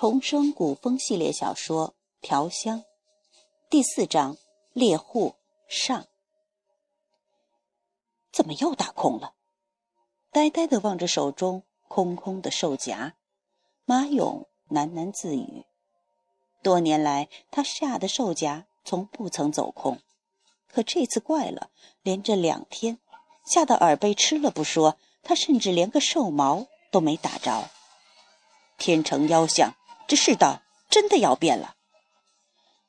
重生古风系列小说《调香》第四章猎户上。怎么又打空了？呆呆地望着手中空空的兽夹，马勇喃喃自语：多年来，他下的兽夹从不曾走空，可这次怪了，连着两天，吓得耳背吃了不说，他甚至连个兽毛都没打着。天成妖相。这世道真的要变了。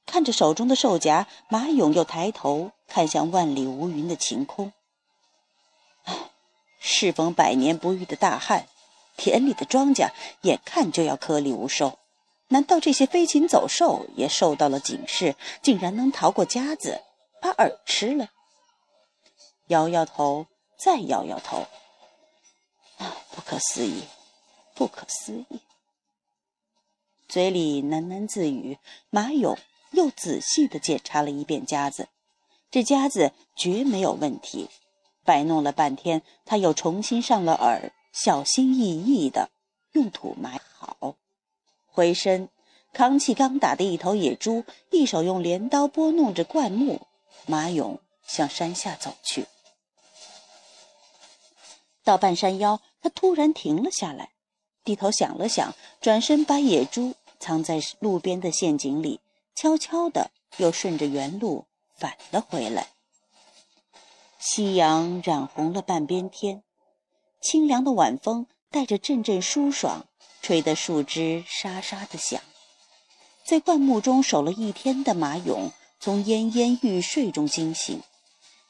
看着手中的兽夹，马勇又抬头看向万里无云的晴空。唉，适逢百年不遇的大旱，田里的庄稼眼看就要颗粒无收。难道这些飞禽走兽也受到了警示，竟然能逃过夹子，把饵吃了？摇摇头，再摇摇头。啊，不可思议，不可思议！嘴里喃喃自语，马勇又仔细地检查了一遍夹子，这夹子绝没有问题。摆弄了半天，他又重新上了饵，小心翼翼地用土埋好。回身扛起刚打的一头野猪，一手用镰刀拨弄着灌木，马勇向山下走去。到半山腰，他突然停了下来，低头想了想，转身把野猪。藏在路边的陷阱里，悄悄地又顺着原路返了回来。夕阳染红了半边天，清凉的晚风带着阵阵舒爽，吹得树枝沙沙的响。在灌木中守了一天的马勇从奄奄欲睡中惊醒，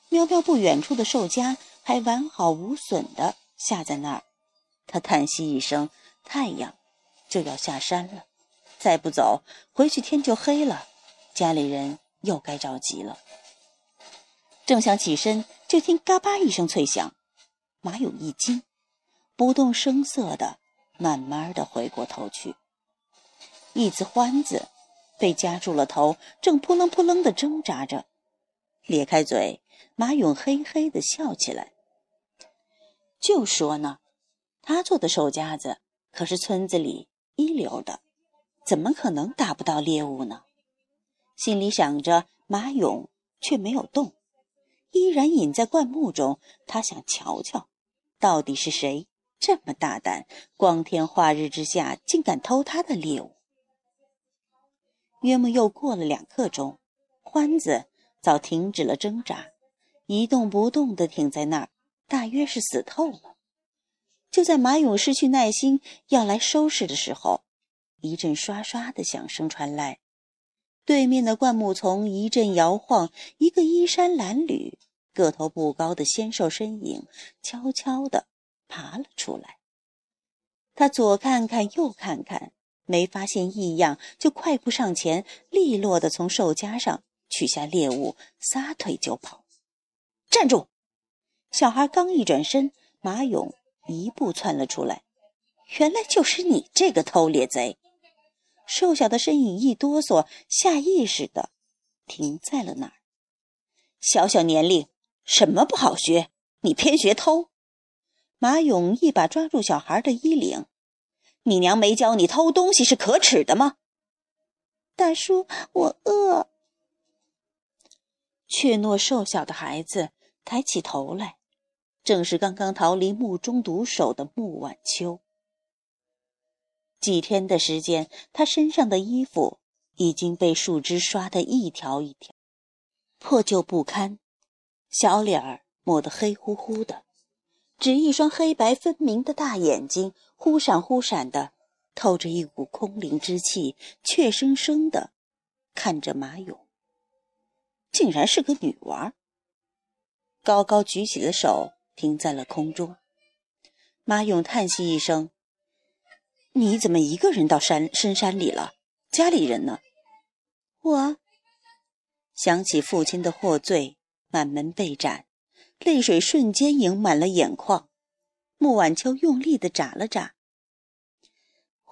喵喵不远处的兽夹，还完好无损地下在那儿。他叹息一声：“太阳就要下山了。”再不走，回去天就黑了，家里人又该着急了。正想起身，就听嘎巴一声脆响，马勇一惊，不动声色的慢慢的回过头去，一只獾子被夹住了头，正扑棱扑棱的挣扎着。咧开嘴，马勇嘿嘿的笑起来。就说呢，他做的手夹子可是村子里一流的。怎么可能打不到猎物呢？心里想着，马勇却没有动，依然隐在灌木中。他想瞧瞧，到底是谁这么大胆，光天化日之下竟敢偷他的猎物。约莫又过了两刻钟，欢子早停止了挣扎，一动不动地挺在那儿，大约是死透了。就在马勇失去耐心要来收拾的时候。一阵刷刷的响声传来，对面的灌木丛一阵摇晃，一个衣衫褴褛、个头不高的纤瘦身影悄悄地爬了出来。他左看看，右看看，没发现异样，就快步上前，利落地从兽夹上取下猎物，撒腿就跑。站住！小孩刚一转身，马勇一步窜了出来。原来就是你这个偷猎贼！瘦小的身影一哆嗦，下意识的停在了那儿。小小年龄，什么不好学？你偏学偷！马勇一把抓住小孩的衣领：“你娘没教你偷东西是可耻的吗？”大叔，我饿。怯懦瘦小的孩子抬起头来，正是刚刚逃离墓中毒手的穆晚秋。几天的时间，他身上的衣服已经被树枝刷得一条一条，破旧不堪，小脸儿抹得黑乎乎的，只一双黑白分明的大眼睛忽闪忽闪的，透着一股空灵之气，怯生生的看着马勇，竟然是个女娃。高高举起的手停在了空中，马勇叹息一声。你怎么一个人到山深山里了？家里人呢？我想起父亲的获罪，满门被斩，泪水瞬间盈满了眼眶。穆晚秋用力的眨了眨。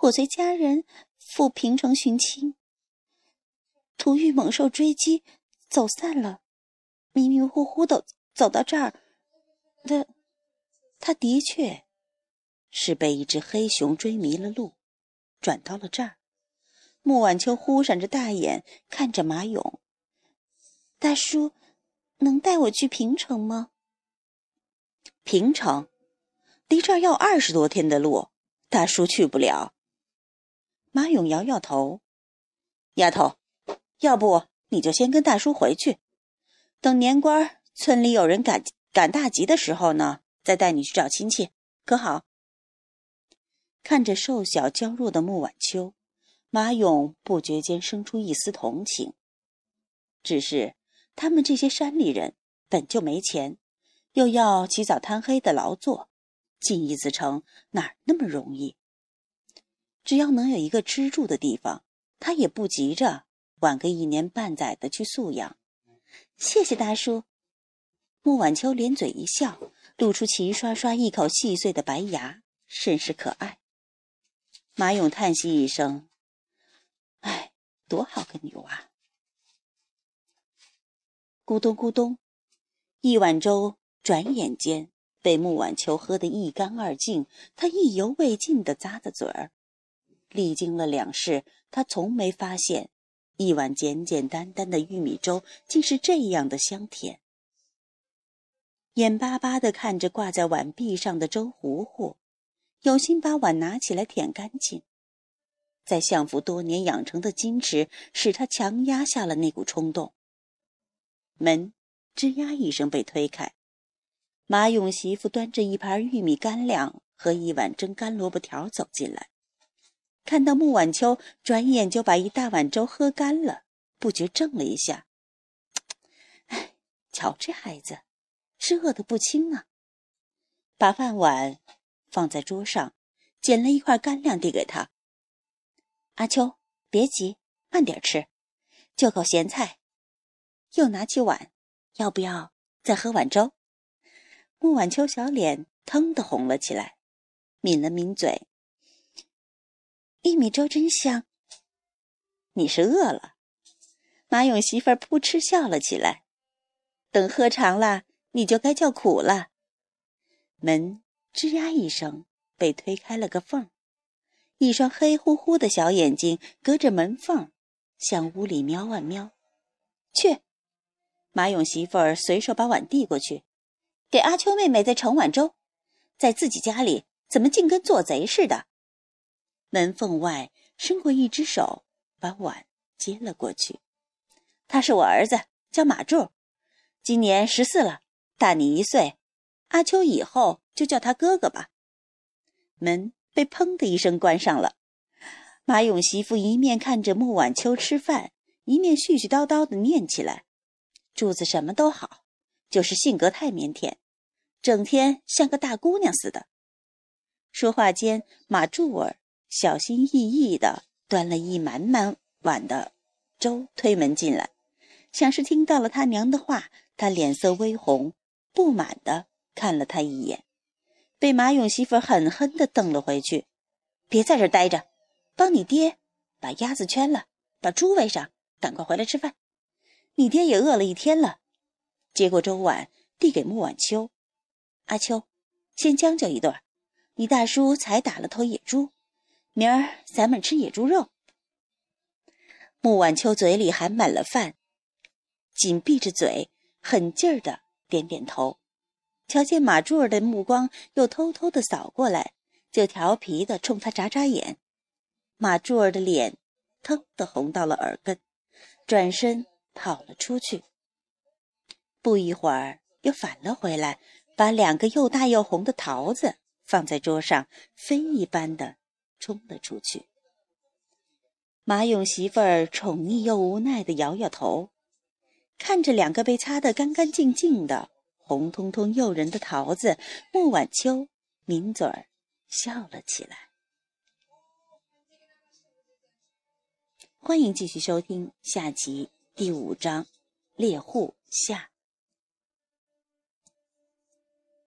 我随家人赴平城寻亲，途遇猛兽追击，走散了，迷迷糊糊的走到这儿。他，他的确。是被一只黑熊追迷了路，转到了这儿。穆晚秋忽闪着大眼看着马勇：“大叔，能带我去平城吗？”平城，离这儿要二十多天的路，大叔去不了。马勇摇摇头：“丫头，要不你就先跟大叔回去，等年关村里有人赶赶大集的时候呢，再带你去找亲戚，可好？”看着瘦小娇弱的穆晚秋。马勇不觉间生出一丝同情。只是他们这些山里人本就没钱，又要起早贪黑的劳作，进一子城哪那么容易？只要能有一个吃住的地方，他也不急着晚个一年半载的去宿养。谢谢大叔。穆晚秋咧嘴一笑，露出齐刷刷一口细碎的白牙，甚是可爱。马勇叹息一声。哎，多好个女娃！咕咚咕咚，一碗粥转眼间被穆晚秋喝得一干二净。他意犹未尽的咂着嘴儿。历经了两世，他从没发现一碗简简单单的玉米粥竟是这样的香甜。眼巴巴地看着挂在碗壁上的粥糊糊，有心把碗拿起来舔干净。在相府多年养成的矜持，使他强压下了那股冲动。门吱呀一声被推开，马勇媳妇端着一盘玉米干粮和一碗蒸干萝卜条走进来，看到穆晚秋，转眼就把一大碗粥喝干了，不觉怔了一下。哎，瞧这孩子，是饿得不轻啊！把饭碗放在桌上，捡了一块干粮递给他。阿秋，别急，慢点吃，就口咸菜。又拿起碗，要不要再喝碗粥？穆晚秋小脸腾的红了起来，抿了抿嘴。玉米粥真香。你是饿了？马勇媳妇儿扑哧笑了起来。等喝长了，你就该叫苦了。门吱呀一声被推开了个缝。一双黑乎乎的小眼睛隔着门缝，向屋里瞄啊瞄。去，马勇媳妇儿随手把碗递过去，给阿秋妹妹再盛碗粥。在自己家里，怎么竟跟做贼似的？门缝外伸过一只手，把碗接了过去。他是我儿子，叫马柱，今年十四了，大你一岁。阿秋以后就叫他哥哥吧。门。被砰的一声关上了。马勇媳妇一面看着穆晚秋吃饭，一面絮絮叨叨的念起来：“柱子什么都好，就是性格太腼腆，整天像个大姑娘似的。”说话间，马柱儿小心翼翼的端了一满满碗的粥推门进来，像是听到了他娘的话。他脸色微红，不满的看了他一眼。被马勇媳妇狠狠地瞪了回去，别在这待着，帮你爹把鸭子圈了，把猪喂上，赶快回来吃饭。你爹也饿了一天了。接过粥碗，递给穆晚秋：“阿秋，先将就一顿。你大叔才打了头野猪，明儿咱们吃野猪肉。”穆晚秋嘴里含满了饭，紧闭着嘴，狠劲儿的点点头。瞧见马柱儿的目光又偷偷的扫过来，就调皮的冲他眨眨眼。马柱儿的脸腾的红到了耳根，转身跑了出去。不一会儿又返了回来，把两个又大又红的桃子放在桌上，飞一般的冲了出去。马勇媳妇儿宠溺又无奈的摇摇头，看着两个被擦得干干净净的。红彤彤诱人的桃子，穆晚秋抿嘴儿笑了起来。欢迎继续收听下集第五章《猎户下》。